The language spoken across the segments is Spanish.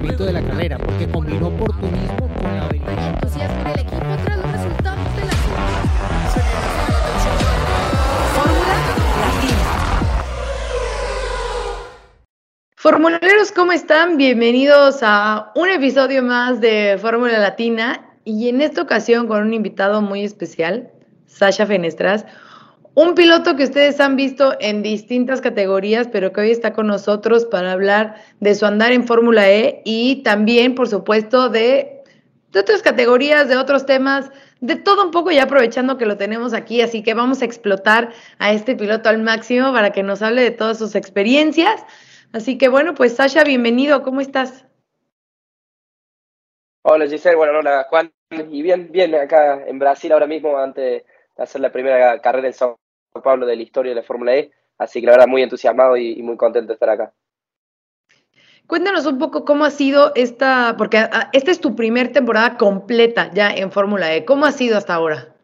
funcionamiento de la carrera, porque combinó oportunismo con la habilidad. entusiasmo en el equipo tras los resultados de la Fórmula Latina. Formuleros, ¿cómo están? Bienvenidos a un episodio más de Fórmula Latina y en esta ocasión con un invitado muy especial, Sasha Fenestras, un piloto que ustedes han visto en distintas categorías, pero que hoy está con nosotros para hablar de su andar en Fórmula E y también, por supuesto, de, de otras categorías, de otros temas, de todo un poco ya aprovechando que lo tenemos aquí, así que vamos a explotar a este piloto al máximo para que nos hable de todas sus experiencias. Así que bueno, pues Sasha, bienvenido, ¿cómo estás? Hola Giselle, bueno, hola Juan, y bien, bien acá en Brasil ahora mismo antes de hacer la primera carrera en Sao Paulo de la historia de la Fórmula E, así que la verdad muy entusiasmado y, y, muy contento de estar acá. Cuéntanos un poco cómo ha sido esta, porque ah, esta es tu primer temporada completa ya en Fórmula E, ¿cómo ha sido hasta ahora?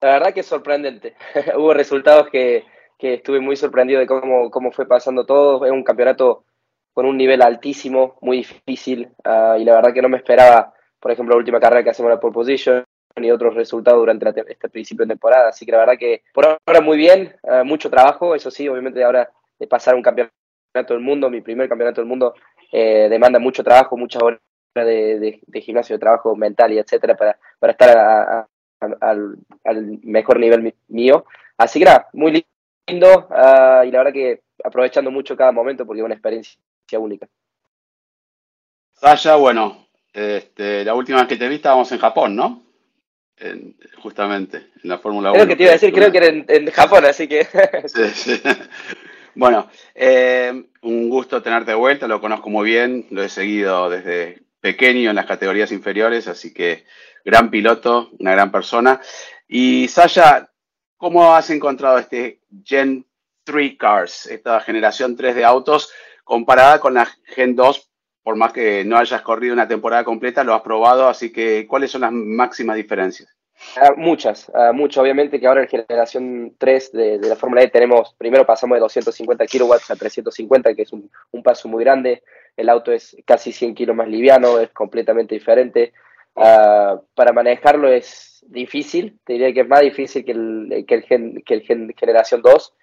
La verdad que es sorprendente, hubo resultados que, que estuve muy sorprendido de cómo, cómo fue pasando todo, es un campeonato con un nivel altísimo, muy difícil, uh, y la verdad que no me esperaba, por ejemplo, la última carrera que hacemos la pole position y otros resultados durante este principio de temporada. Así que la verdad que por ahora muy bien, uh, mucho trabajo, eso sí, obviamente ahora de pasar un campeonato del mundo, mi primer campeonato del mundo, eh, demanda mucho trabajo, muchas horas de, gimnasio, de trabajo mental y etcétera para, para estar al, mejor nivel mío. Así que nada, muy lindo uh, y la verdad que aprovechando mucho cada momento porque es una experiencia única. Sasha, bueno, este, la última vez que te vi estábamos en Japón, ¿no? En, justamente, en la Fórmula 1. Creo que te iba a decir, creo que era en, en Japón, así que... sí, sí. Bueno, eh, un gusto tenerte de vuelta, lo conozco muy bien, lo he seguido desde pequeño en las categorías inferiores, así que gran piloto, una gran persona. Y Sasha, ¿cómo has encontrado este Gen 3 Cars, esta generación 3 de autos, comparada con la Gen 2, por más que no hayas corrido una temporada completa, lo has probado, así que ¿cuáles son las máximas diferencias? Uh, muchas, uh, muchas. Obviamente que ahora en generación 3 de, de la Fórmula E tenemos, primero pasamos de 250 kilowatts a 350, que es un, un, paso muy grande. El auto es casi 100 kilos más liviano, es completamente diferente. Uh, para manejarlo es difícil, te diría que es más difícil que el, que el, gen, que el gen, generación 2.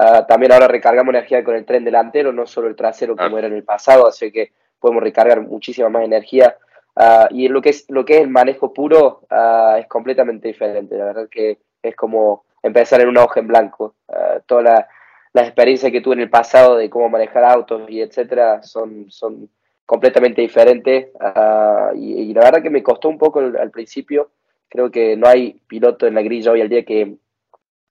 Uh, también ahora recargamos energía con el tren delantero, no solo el trasero como era en el pasado, así que podemos recargar muchísima más energía. Uh, y lo que, es, lo que es el manejo puro uh, es completamente diferente. La verdad que es como empezar en una hoja en blanco. todas las la experiencias que tuve en el pasado de cómo manejar autos y etcétera son, son completamente diferentes. Y, y, la verdad que me costó un poco al, al principio. Creo que no hay piloto en la grilla hoy al día que,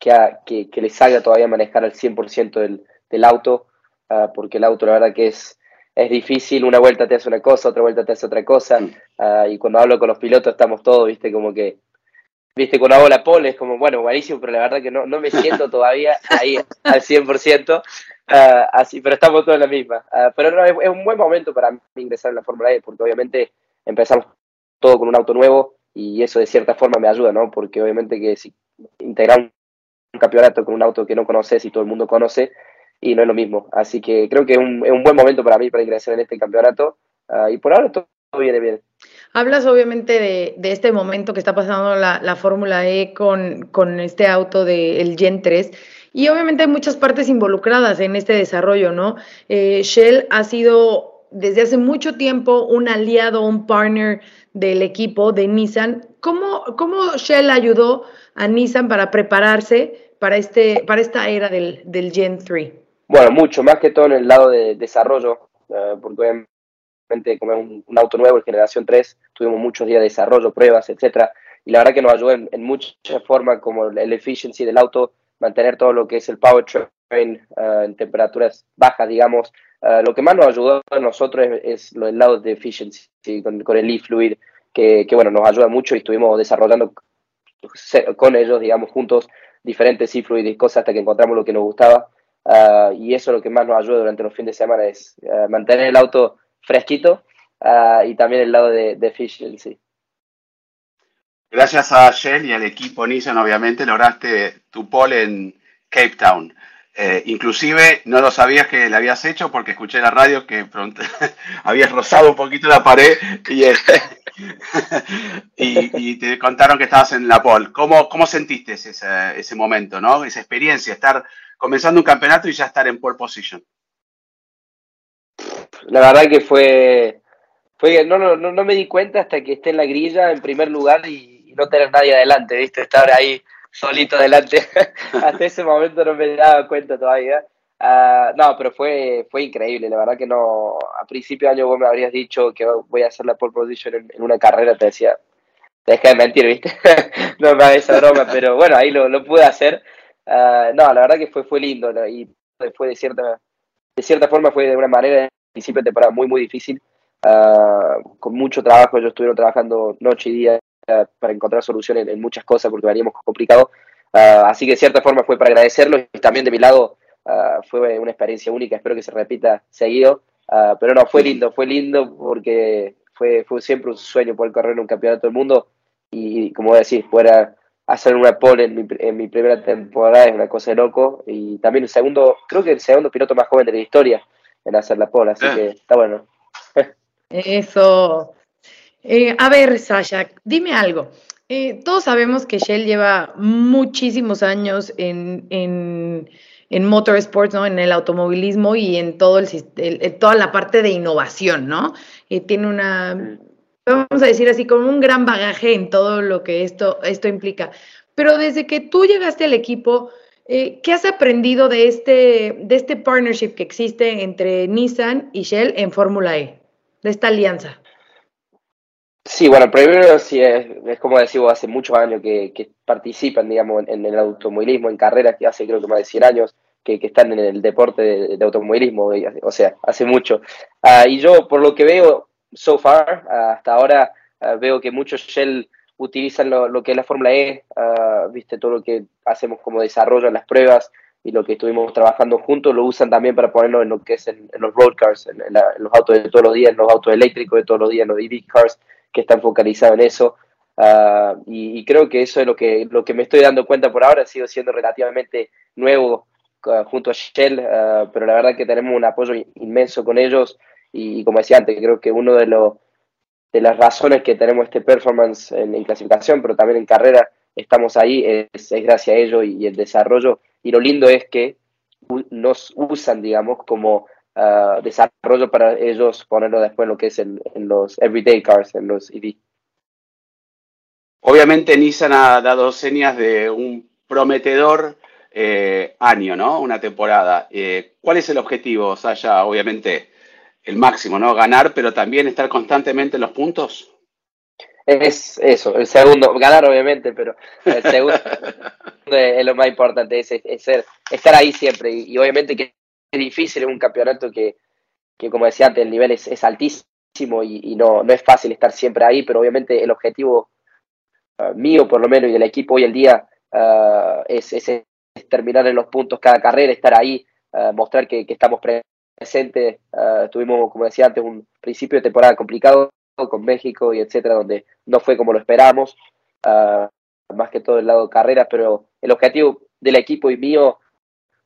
que, que, que, les salga todavía manejar al 100% del, del auto, uh, porque el auto la verdad que es, es difícil, una vuelta te hace una cosa, otra vuelta te hace otra cosa, uh, y cuando hablo con los pilotos estamos todos, viste, como que, viste, cuando hago la pole es como, bueno, buenísimo, pero la verdad que no, no me siento todavía ahí al 100%, uh, así, pero estamos todos en la misma. pero no, es, es, un buen momento para ingresar en la Fórmula E, porque obviamente empezamos todo con un auto nuevo, y eso de cierta forma me ayuda, ¿no? Porque obviamente que si integrar un campeonato con un auto que no conoces y todo el mundo conoce y no es lo mismo. Así que creo que es un, es un buen momento para mí para ingresar en este campeonato uh, y por ahora todo, viene bien. Hablas obviamente de, de este momento que está pasando la, la Fórmula E con, con este auto del de, Gen 3 y obviamente hay muchas partes involucradas en este desarrollo, ¿no? Eh, Shell ha sido desde hace mucho tiempo un aliado, un partner del equipo de Nissan. ¿Cómo, cómo Shell ayudó a Nissan para prepararse para, este, para esta era del, del Gen 3? Bueno, mucho, más que todo en el lado de desarrollo, uh, porque obviamente como es un, auto nuevo, en generación 3, tuvimos muchos días de desarrollo, pruebas, etcétera, y la verdad que nos ayudó en, muchas formas, como el efficiency del auto, mantener todo lo que es el powertrain uh, en temperaturas bajas, digamos. Uh, lo que más nos ayudó a nosotros es, es lo del lado de efficiency, con, con el e-fluid, que, que, bueno, nos ayuda mucho y estuvimos desarrollando con ellos, digamos, juntos, diferentes e-fluid y cosas hasta que encontramos lo que nos gustaba. Uh, y eso es lo que más nos ayuda durante los fines de semana, es uh, mantener el auto fresquito uh, y también el lado de, de efficiency. Gracias a Shell y al equipo Nissan, obviamente, lograste tu pole en Cape Town. Eh, inclusive no lo sabías que le habías hecho porque escuché la radio que pronto habías rozado un poquito la pared y, este, y, te contaron que estabas en la pole. ¿Cómo, cómo sentiste ese, ese momento, ¿no? esa experiencia, estar comenzando un campeonato y ya estar en pole position? La verdad que fue, fue no, no, no me di cuenta hasta que esté en la grilla en primer lugar y, no tener nadie adelante, ¿viste? Estar ahí solito adelante. hasta ese momento no me daba cuenta todavía. Uh, no, pero fue, fue increíble, la verdad que no, a principio de año vos me habrías dicho que voy a hacer la pole position en, una carrera, te decía, deja de mentir, ¿viste? no me hagas esa broma, pero bueno, ahí lo, lo pude hacer. Uh, no, la verdad que fue, fue lindo y fue de cierta, de cierta forma fue de una manera principio de temporada muy, muy difícil, uh, con mucho trabajo. Yo estuve trabajando noche y día uh, para encontrar soluciones en, muchas cosas porque veníamos complicado. Así que de cierta forma fue para agradecerlo y también de mi lado fue una experiencia única. Espero que se repita seguido. pero no, fue lindo, fue lindo porque fue, fue siempre un sueño poder correr en un campeonato del mundo y, como decís, fuera hacer una pole en mi, en mi, primera temporada es una cosa de loco. Y también el segundo, creo que el segundo piloto más joven de la historia en hacer la pole, así ah. que está bueno. Eso. Eh, a ver, Sasha, dime algo. Eh, todos sabemos que Shell lleva muchísimos años en, en, en motorsports, ¿no? En el automovilismo y en todo el, toda la parte de innovación, ¿no? Y tiene una, vamos a decir así, como un gran bagaje en todo lo que esto, esto implica. Pero desde que tú llegaste al equipo, eh, ¿Qué has aprendido de este, de este partnership que existe entre Nissan y Shell en Fórmula E, de esta alianza? Sí, bueno, primero sí es, como decimos, hace muchos años que, participan, digamos, en, el automovilismo, en carreras que hace creo que más de 100 años que, están en el deporte de, automovilismo, o sea, hace mucho. Ah, y yo, por lo que veo, so far, hasta ahora, ah, veo que muchos Shell utilizan lo, que es la Fórmula E, ah, viste todo lo que hacemos como desarrollo en las pruebas y lo que estuvimos trabajando juntos, lo usan también para ponerlo en lo que es en, los road cars, en, los autos de todos los días, en los autos eléctricos de todos los días, en los EV cars, que están focalizados en eso. Ah, y, creo que eso es lo que, lo que me estoy dando cuenta por ahora, ha sido siendo relativamente nuevo ah, junto a Shell, pero la verdad que tenemos un apoyo inmenso con ellos y como decía antes, creo que uno de los de las razones que tenemos este performance en, clasificación, pero también en carrera, estamos ahí, es, gracias a ello y, el desarrollo. Y lo lindo es que nos usan, digamos, como ah, desarrollo para ellos ponerlo después en lo que es en, los everyday cars, en los EV. Obviamente Nissan ha dado señas de un prometedor eh, año, ¿no? Una temporada. Eh, ¿Cuál es el objetivo, Sasha? Obviamente el máximo, ¿no? Ganar, pero también estar constantemente en los puntos. Es eso, el segundo, ganar obviamente, pero el segundo es lo más importante, es, ser, estar ahí siempre. Y, obviamente que es difícil en un campeonato que, como decía antes, el nivel es, altísimo y, no, no es fácil estar siempre ahí, pero obviamente el objetivo ah, mío, por lo menos, y del equipo hoy en día ah, es, terminar en los puntos cada carrera, estar ahí, ah, mostrar que, que estamos presentes presente. Uh, tuvimos, como decía antes, un principio de temporada complicado con México y etcétera, donde no fue como lo esperábamos, ah, más que todo el lado de carreras, pero el objetivo del equipo y mío,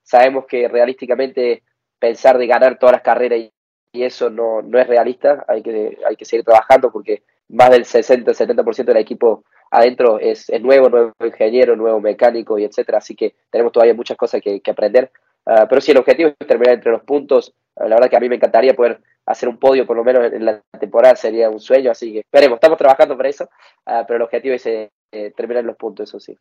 sabemos que realísticamente pensar de ganar todas las carreras y, eso no, no, es realista, hay que, hay que seguir trabajando porque más del 60-70% del equipo adentro es, es, nuevo, nuevo ingeniero, nuevo mecánico y etcétera, así que tenemos todavía muchas cosas que, que aprender, uh, pero sí, el objetivo es terminar entre los puntos, la verdad que a mí me encantaría poder hacer un podio por lo menos en la temporada, sería un sueño, así que esperemos, estamos trabajando para eso, ah, pero el objetivo es eh, terminar los puntos, eso sí.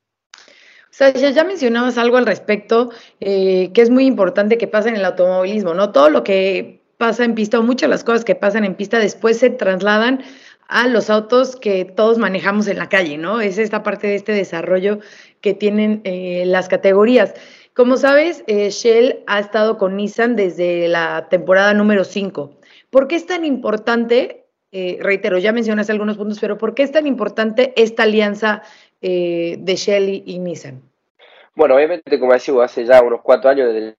O sea, ya, mencionabas algo al respecto, eh, que es muy importante que pasa en el automovilismo, ¿no? Todo lo que pasa en pista o muchas de las cosas que pasan en pista después se trasladan a los autos que todos manejamos en la calle, ¿no? Es esta parte de este desarrollo que tienen eh, las categorías. Como sabes, eh, Shell ha estado con Nissan desde la temporada número 5. ¿Por qué es tan importante, eh, reitero, ya mencionaste algunos puntos, pero por qué es tan importante esta alianza eh, de Shell y, Nissan? Bueno, obviamente, como decimos, hace ya unos cuatro años desde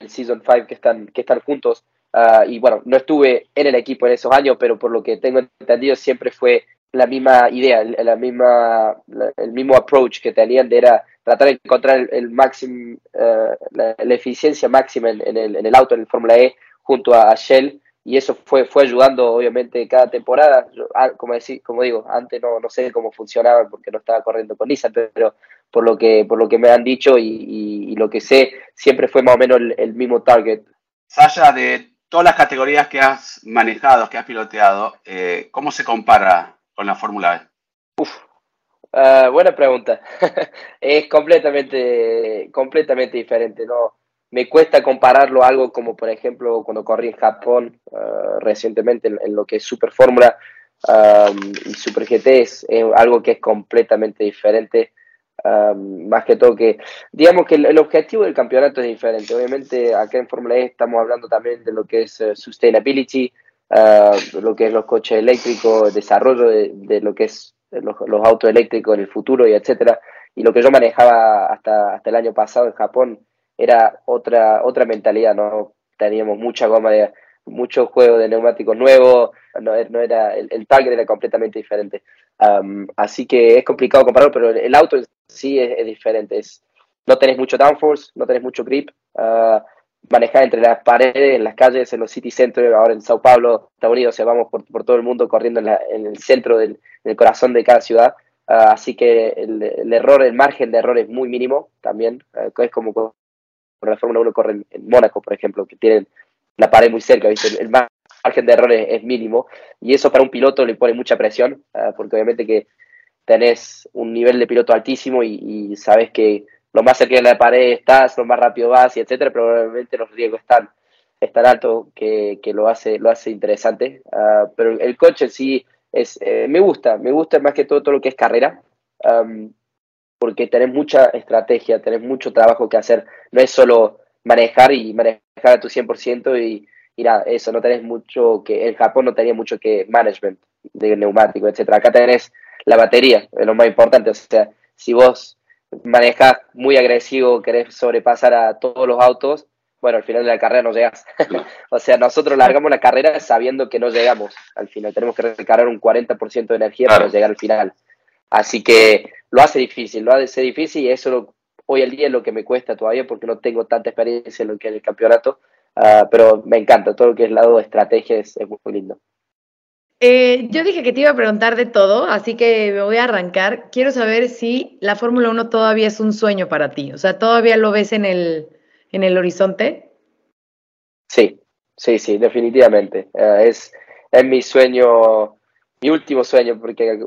el Season 5 que están, que están juntos, ah, y bueno, no estuve en el equipo en esos años, pero por lo que tengo entendido siempre fue la misma idea, la misma, el mismo approach que tenían de era tratar de encontrar el, el máximo, eh, la, la, eficiencia máxima en, en, el, en, el, auto, en el Fórmula E, junto a, a, Shell, y eso fue, fue ayudando obviamente cada temporada. Yo, ah, como, decir, como digo, antes no, no sé cómo funcionaba porque no estaba corriendo con Nissan, pero por lo que, por lo que me han dicho y, y, y lo que sé, siempre fue más o menos el, el mismo target. Sasha, de todas las categorías que has manejado, que has piloteado, eh, ¿cómo se compara con la Fórmula E? Uf, uh, buena pregunta. es completamente, completamente diferente, ¿no? Me cuesta compararlo a algo como, por ejemplo, cuando corrí en Japón uh, recientemente en, lo que es Super Fórmula y Super GT, es, algo que es completamente diferente. Más que todo que, digamos que el, objetivo del campeonato es diferente. Obviamente acá en Fórmula E estamos hablando también de lo que es uh, sustainability, uh, lo que es los coches eléctricos, el desarrollo de, de lo que es los, los, autos eléctricos en el futuro y etcétera. Y lo que yo manejaba hasta, hasta el año pasado en Japón era otra, otra mentalidad, ¿no? Teníamos mucha goma de mucho juego de neumáticos nuevos, no, no era, el, el target era completamente diferente. Um, así que es complicado compararlo, pero el auto sí es, es, diferente. Es, no tenés mucho downforce, no tenés mucho grip. Uh, manejar entre las paredes, en las calles, en los city centers, ahora en Sao Paulo, Estados Unidos, o sea, vamos por, por todo el mundo corriendo en, el centro del en corazón de cada ciudad. Uh, así que el, error, el margen de error es muy mínimo también. Uh, es como cuando la Fórmula 1 corre en, Mónaco, por ejemplo, que tienen la pared muy cerca, ¿viste? El, margen de error es, mínimo. Y eso para un piloto le pone mucha presión, uh, porque obviamente que tenés un nivel de piloto altísimo y, y sabes que lo más cerca de la pared estás, lo más rápido vas y etcétera, probablemente los riesgos están, están altos que, que lo hace lo hace interesante. Uh, pero el coche en sí es, eh, me gusta, me gusta más que todo todo lo que es carrera, um, porque tenés mucha estrategia, tenés mucho trabajo que hacer, no es solo manejar y manejar a tu 100% y, y nada, eso, no tenés mucho que, en Japón no tenía mucho que management de neumático, etcétera. Acá tenés la batería, es lo más importante, o sea, si vos manejas muy agresivo, querés sobrepasar a todos los autos, bueno, al final de la carrera no llegas. o sea, nosotros largamos la carrera sabiendo que no llegamos al final. Tenemos que recargar un 40% de energía claro. para llegar al final. Así que lo hace difícil, lo hace difícil y eso lo, hoy al día es lo que me cuesta todavía porque no tengo tanta experiencia en lo que es el campeonato. Uh, pero me encanta, todo lo que es el lado de estrategia es, es muy lindo. Eh, yo dije que te iba a preguntar de todo, así que me voy a arrancar. Quiero saber si la Fórmula 1 todavía es un sueño para ti. O sea, ¿todavía lo ves en el, en el horizonte? Sí, sí, sí, definitivamente. Uh, es, es mi sueño, mi último sueño, porque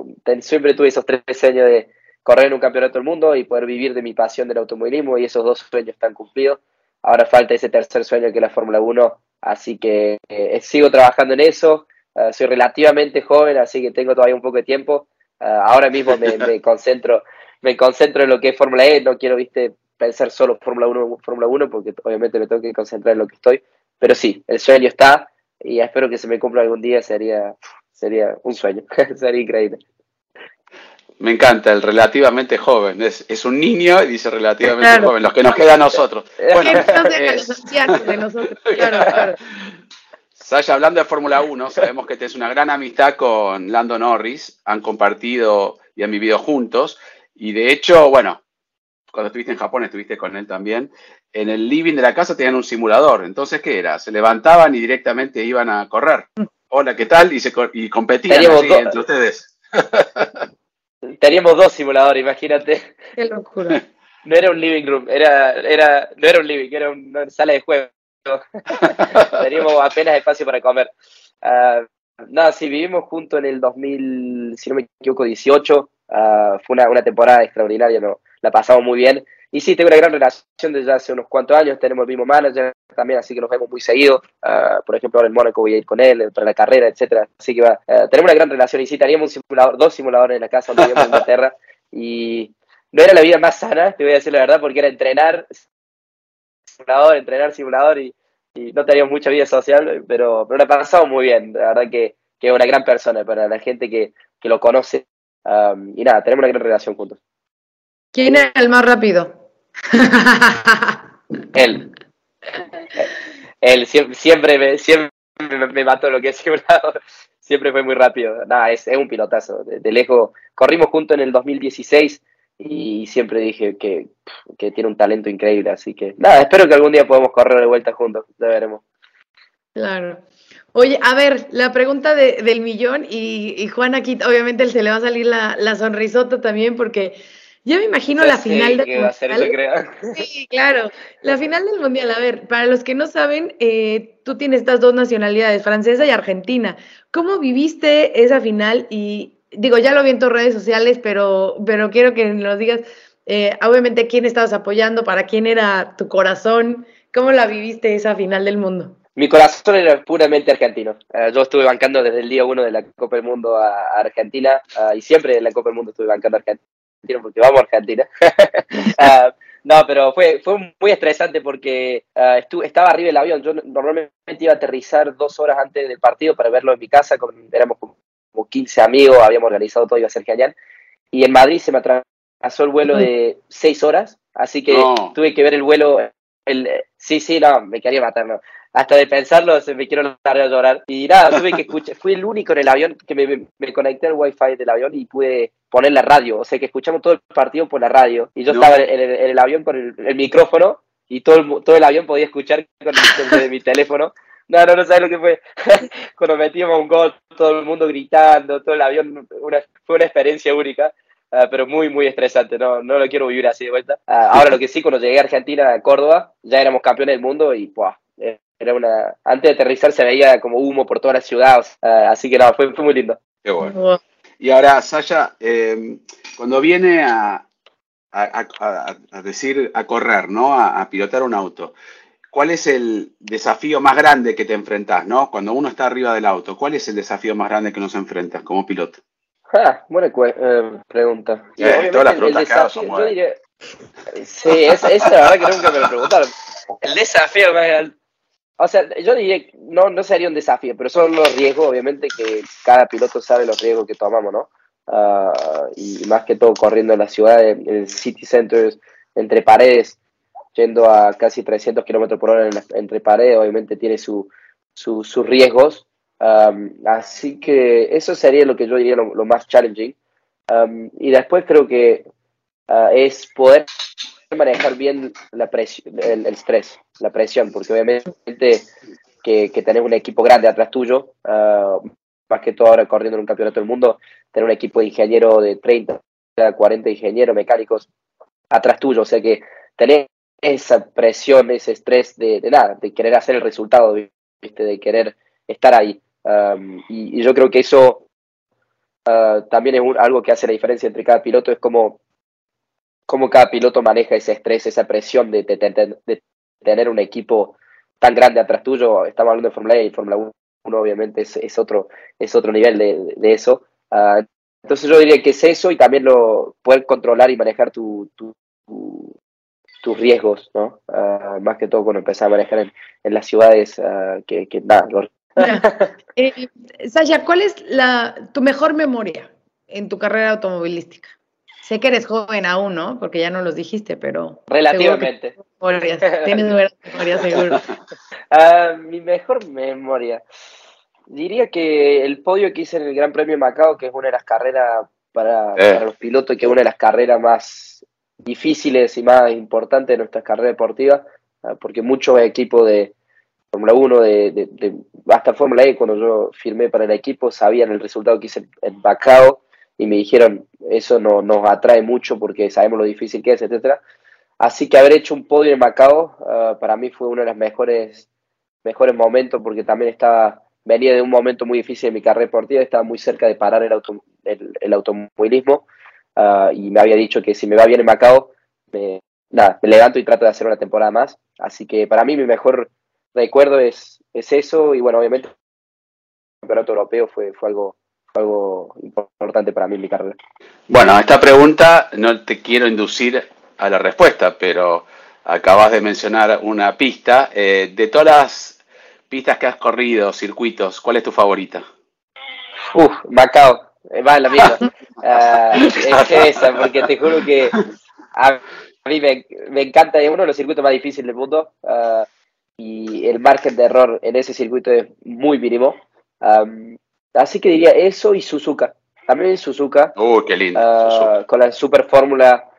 siempre tuve esos tres sueños de correr en un campeonato del mundo y poder vivir de mi pasión del automovilismo y esos dos sueños están cumplidos. Ahora falta ese tercer sueño que es la Fórmula 1, así que eh, sigo trabajando en eso Uh, soy relativamente joven, así que tengo todavía un poco de tiempo. Uh, ahora mismo me, me, concentro me concentro en lo que es Fórmula E, no quiero, viste, pensar solo Fórmula 1, Fórmula 1, porque obviamente me tengo que concentrar en lo que estoy. Pero sí, el sueño está y espero que se me cumpla algún día, sería, sería un sueño, sería increíble. Me encanta, el relativamente joven. Es, es un niño y dice relativamente claro. joven, los que nos queda a nosotros. Bueno, es... de nosotros. Claro, claro. Sasha, hablando de Fórmula 1, sabemos que tienes una gran amistad con Lando Norris, han compartido y han vivido juntos, y de hecho, bueno, cuando estuviste en Japón estuviste con él también, en el living de la casa tenían un simulador, entonces, ¿qué era? Se levantaban y directamente iban a correr. Hola, ¿qué tal? Y, se, y competían así, entre ustedes. Teníamos dos simuladores, imagínate. Qué locura. No era un living room, era, era, no era un living, era una sala de juego. Teníamos apenas espacio para comer. Uh, nada, sí, vivimos juntos en el 2000, si no me equivoco, 18. Uh, fue una, una, temporada extraordinaria, ¿no? la pasamos muy bien. Y sí, tengo una gran relación desde hace unos cuantos años. Tenemos el mismo manager también, así que nos vemos muy seguido. Uh, por ejemplo, ahora en Mónaco voy a ir con él para la carrera, etcétera. Así que va, tenemos una gran relación. Y sí, teníamos un simulador, dos simuladores en la casa donde vivíamos en Inglaterra. Y no era la vida más sana, te voy a decir la verdad, porque era entrenar, simulador, entrenar simulador y, y, no teníamos mucha vida social, pero, pero la pasamos muy bien. La verdad que, que es una gran persona para la gente que, que lo conoce. Um, y nada, tenemos una gran relación juntos. ¿Quién es el más rápido? Él. Él siempre, siempre, me, siempre me mató lo que es simulador. Siempre fue muy rápido. Nada, es, es un pilotazo. De, de, lejos, corrimos juntos en el 2016 y siempre dije que, que tiene un talento increíble, así que nada, espero que algún día podamos correr de vuelta juntos, ya veremos. Claro. Oye, a ver, la pregunta de- del millón y, y Juan aquí obviamente se le va a salir la, la sonrisota también porque yo me imagino la Sí, final del que va a ser eso, Mundial. creo. Sí, claro. La final del Mundial. A ver, para los que no saben, eh, tú tienes estas dos nacionalidades, francesa y argentina. ¿Cómo viviste esa final? Y digo, ya lo vi en tus redes sociales, pero, pero quiero que nos digas, eh, obviamente, quién estabas apoyando, para quién era tu corazón, cómo la viviste esa final del mundo. Mi corazón era puramente argentino. Eh, yo estuve bancando desde el día uno de la Copa del Mundo a, Argentina ah, y siempre en la Copa del Mundo estuve bancando a Argentina porque vamos a Argentina. Ah, no, pero fue, fue muy estresante porque ah, estu- estaba arriba del avión. Yo no- normalmente iba a aterrizar dos horas antes del partido para verlo en mi casa. Con, éramos como, como 15 amigos, habíamos organizado todo, iba a ser genial. Y en Madrid se me atrasó el vuelo de seis horas, así que No. tuve que ver el vuelo. El, sí, sí, no, me quería matar, no hasta de pensarlo se me quiero largar a llorar. Y nada, tuve que escuchar, fui el único en el avión que me, me- me conecté al wifi del avión y pude poner la radio, o sea que escuchamos todo el partido por la radio. Y yo No. estaba en el, en el avión con el, el micrófono y todo el, todo el avión podía escuchar con el, de mi teléfono. No, no, no sabes lo que fue. Cuando metíamos un gol, todo el mundo gritando, todo el avión, una, fue una experiencia única. ah, pero muy, muy estresante, no, no lo quiero vivir así de vuelta. Ah, ahora lo que sí, cuando llegué a Argentina, a Córdoba, ya éramos campeones del mundo y ¡buah! era una antes de aterrizar se veía como humo por toda la ciudad ah, así que no fue, fue muy lindo Qué bueno. Y ahora, Sasha, eh, cuando viene a, a- a- a- a decir, a correr, ¿no? A, a pilotar un auto, ¿cuál es el desafío más grande que te enfrentás, ¿no? Cuando uno está arriba del auto, ¿cuál es el desafío más grande que nos enfrentas como piloto? Ah, buena eh, pregunta. Eh, Obviamente todas las el- el preguntas que hago desafío, son yo diría sí esa, esa la verdad que nunca me lo preguntaron. El desafío más grande. O sea yo diría que no no sería un desafío pero son los riesgos obviamente que cada piloto sabe los riesgos que tomamos no Ah, y más que todo corriendo en la ciudad en, en city centers entre paredes yendo a casi 300 kilómetros por hora en entre paredes obviamente tiene su, su- sus riesgos Um, así que eso sería lo que yo diría lo, lo más challenging. Um, y después creo que uh, es poder manejar bien la presión, el, estrés, la presión, porque obviamente que, que un equipo grande atrás tuyo, uh, más que todo ahora corriendo en un campeonato del mundo, tener un equipo de ingeniero de 30, 40 ingenieros mecánicos atrás tuyo, o sea que tenés esa presión, ese estrés de, nada, de querer hacer el resultado, de querer estar ahí. Y, yo creo que eso uh, también es un- algo que hace la diferencia entre cada piloto, es como, cada piloto maneja ese estrés, esa presión de, tener un equipo tan grande atrás tuyo. Estamos hablando de Fórmula E y Fórmula 1, obviamente es, otro, es otro nivel de, eso. Uh, entonces yo diría que es eso y también lo poder controlar y manejar tu- tus riesgos, ¿no? Uh, más que todo cuando empezás a manejar en, en las ciudades, uh, que, que nada, Eh, Sasha, ¿cuál es la, tu mejor memoria en tu carrera automovilística? Sé que eres joven aún, ¿no? Porque ya no los dijiste, pero... Relativamente. memorias, Tienes buenas memorias, seguro. Ah, mi mejor memoria. Diría que el podio que hice en el Gran Premio de Macao, que es una de las carreras para, Eh. para los pilotos, que es una de las carreras más difíciles y más importantes de nuestra carrera deportiva, ah, porque muchos equipos de Fórmula 1, de, hasta Fórmula E, cuando yo firmé para el equipo, sabían el resultado que hice en Macao y me dijeron, eso no, nos atrae mucho porque sabemos lo difícil que es, etcétera. Así que haber hecho un podio en Macao ah, para mí fue uno de los mejores, mejores momentos porque también estaba, venía de un momento muy difícil en mi carrera deportiva, estaba muy cerca de parar el, auto, el automovilismo ah, y me había dicho que si me va bien en Macao, me, nada, me levanto y trato de hacer una temporada más. Así que para mí mi mejor recuerdo es, es eso y bueno, obviamente el campeonato europeo fue, fue, algo, fue algo importante para mí en mi carrera. Bueno, esta pregunta no te quiero inducir a la respuesta, pero acabas de mencionar una pista. Eh, de todas las pistas que has corrido, circuitos, ¿cuál es tu favorita? Uf, Macao, eh, va la misma. Ah, es esa, porque te juro que a mí me, me encanta, es uno de los circuitos más difíciles del mundo ah, y el margen de error en ese circuito es muy mínimo. Am, así que diría eso y Suzuka. También Suzuka, Uy, qué lindo. ah, Suzuka. con la super fórmula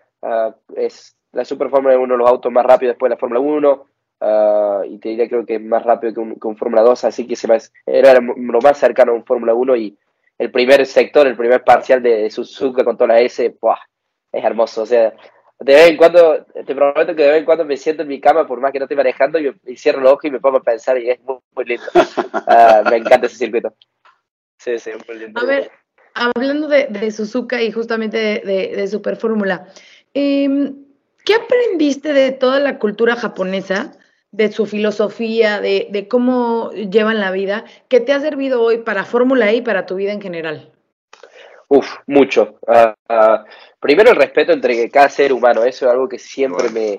es la Super Fórmula es uno de los autos más rápidos después de la Fórmula 1. ah, y te diría creo que es más rápido que un, que un Fórmula 2, así que se me, era lo más cercano a un Fórmula 1 y el primer sector, el primer parcial de, de Suzuka con toda la S, ¡buah! es hermoso. O sea, de vez en cuando, te prometo que de vez en cuando me siento en mi cama, por más que no esté manejando, y, y cierro los ojos y me pongo a pensar y es muy, muy lindo. Ah, me encanta ese circuito. Sí, sí, muy lindo. A ver, hablando de, de Suzuka y justamente de, de, de Super Fórmula, em, ¿qué aprendiste de toda la cultura japonesa, de su filosofía, de, de cómo llevan la vida, que te ha servido hoy para Fórmula E y para tu vida en general? Uf, mucho. Ah, ah, primero el respeto entre cada ser humano, eso es algo que siempre me,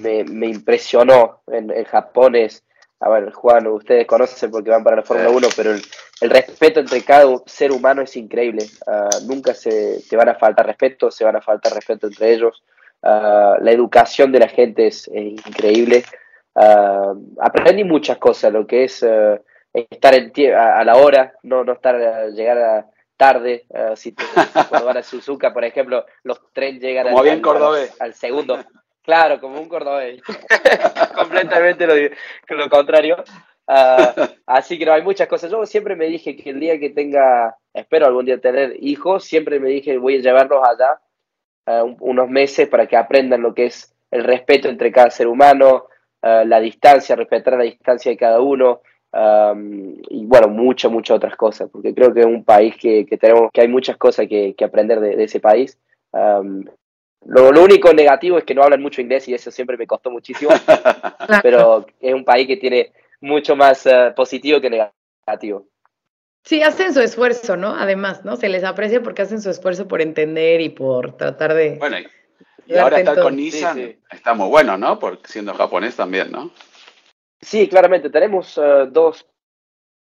me, me impresionó en, en Japón. Es, a ver, Juan, ustedes conocen porque van para la Fórmula 1, pero el, el respeto entre cada ser humano es increíble. Ah, nunca se te van a faltar respeto, se van a faltar respeto entre ellos. La educación de la gente es, es increíble. Ah, aprendí muchas cosas, lo que es eh, estar en a, a la hora, no, no estar a llegar a tarde. eh, si te- cuando van a Suzuka, por ejemplo, los trenes llegan Como al, bien al- cordobés. al segundo. Claro, como un cordobés. Completamente lo, lo contrario. Ah, así que no, hay muchas cosas. Yo siempre me dije que el día que tenga, espero algún día tener hijos, siempre me dije voy a llevarlos allá un- unos meses para que aprendan lo que es el respeto entre cada ser humano, ah, la distancia, respetar la distancia de cada uno, um, y bueno, muchas, muchas otras cosas, porque creo que es un país que, que tenemos, que hay muchas cosas que, que aprender de, de ese país. Um, lo, lo único negativo es que no hablan mucho inglés y eso siempre me costó muchísimo, pero es un país que tiene mucho más eh, positivo que negativo. Sí, hacen su esfuerzo, ¿no? Además, ¿no? Se les aprecia porque hacen su esfuerzo por entender y por tratar de... Bueno, y, ahora estar con Nissan Sí, sí. está muy bueno, ¿no? Porque siendo japonés también, ¿no? Sí, claramente, tenemos eh, dos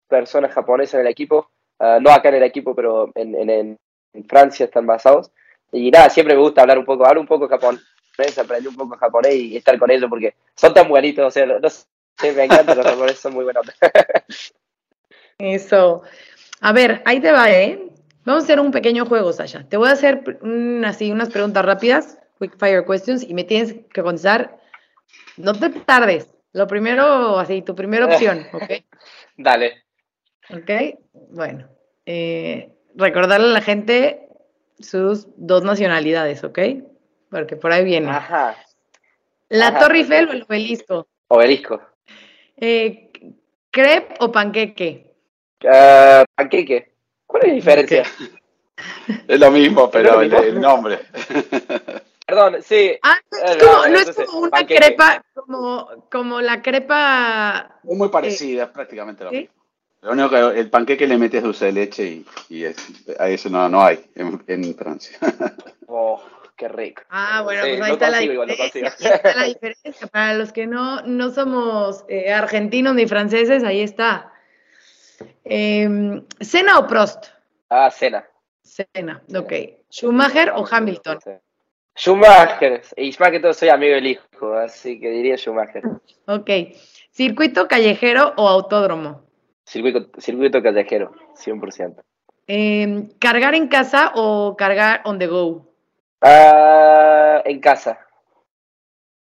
personas japonesas en el equipo, eh, no acá en el equipo, pero en, en- en- en Francia están basados. Y nada, siempre me gusta hablar un poco, hablo un poco japonés, aprendí un poco japonés y estar con ellos porque son tan buenitos, o sea, no sé, me encantan los japoneses, son muy buenos. Eso. A ver, ahí te va, ¿eh? Vamos a hacer un pequeño juego, Sasha. Te voy a hacer un- así unas preguntas rápidas, quick fire questions, y me tienes que contestar. No te tardes. Lo primero, así, tu primera opción, ¿ok? Dale. ¿Ok? Bueno. eh, recordarle a la gente sus dos nacionalidades, ¿ok? Porque por ahí viene. Ajá. ¿La ajá, Torre Eiffel o el obelisco? Obelisco. Eh, ¿Crepe o panqueque? Eh, panqueque. ¿Cuál es la diferencia? Es lo mismo, pero lo el, mismo? el nombre. Perdón, sí. Ah, Eh, es como- no, es como una panqueque. crepa, como, como la crepa. Es muy parecida, es prácticamente lo ¿sí? mismo. Lo único que el panqueque le metes dulce de leche y, y es, a eso no, no hay en, en Francia. Oh, qué rico. Ah, bueno, Sí, pues ahí está la consigo diferencia. ahí está la diferencia. Para los que no, no somos eh, argentinos ni franceses, ahí está. Eh, ¿Cena o Prost? Ah, cena. Cena, ok. ¿Schumacher o Hamilton? Schumacher. Y más que todo soy amigo del hijo, así que diría Schumacher. Ok. ¿Circuito callejero o autódromo? Circuito, circuito callejero, 100%. Eh, ¿Cargar en casa o cargar on the go? Ah, en casa.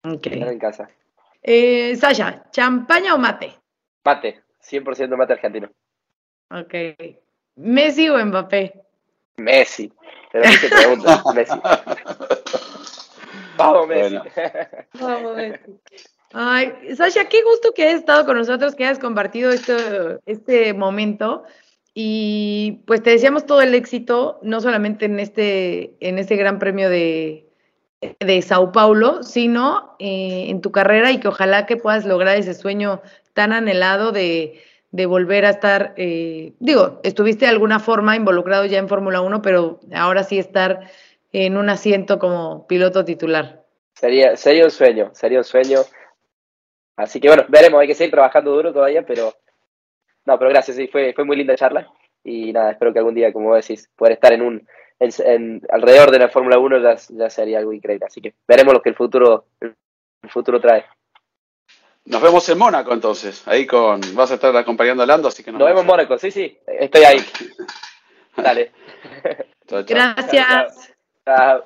Ok. En casa. Eh, Sasha, ¿champaña o mate? Mate. 100% mate argentino. Ok. ¿Messi o Mbappé? Messi. Pero no te pregunto. Messi. Vamos, Messi. Bueno. Vamos, Messi. Ay, Sasha, qué gusto que hayas estado con nosotros, que hayas compartido esto, este momento. Y pues te deseamos todo el éxito, no solamente en este, en este gran premio de, de Sao Paulo, sino eh, en tu carrera y que ojalá que puedas lograr ese sueño tan anhelado de, de volver a estar, eh, digo, estuviste de alguna forma involucrado ya en Fórmula 1, pero ahora sí estar en un asiento como piloto titular. Sería, sería un sueño, sería un sueño. Así que bueno, veremos, hay que seguir trabajando duro todavía, pero no, pero gracias, sí, fue, fue muy linda charla. Y nada, espero que algún día, como decís, poder estar en un en, en- alrededor de la Fórmula 1 ya, ya sería algo increíble. Así que veremos lo que el futuro, el futuro trae. Nos vemos en Mónaco entonces. Ahí con. Vas a estar acompañando a Lando, así que nos, nos vemos en Mónaco. Sí, sí, estoy ahí. Dale. Gracias. Chau.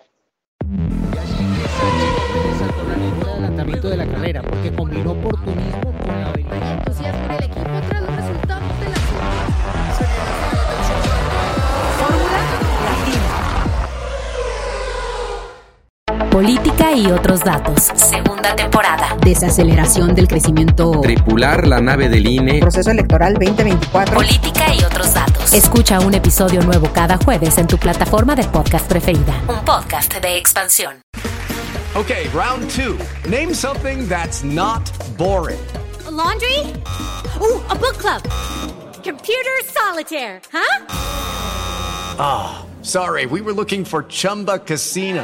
Política y otros datos. Segunda temporada. desaceleración del crecimiento, Tripular la nave del INE. proceso electoral 2024. Política y otros datos. Escucha un episodio nuevo cada jueves en tu plataforma de podcast preferida. Un podcast de expansión. Okay, round two. Name something that's not boring. laundry. Ooh, a book club. Computer solitaire, huh? Sorry, we were looking for Chumba Casino.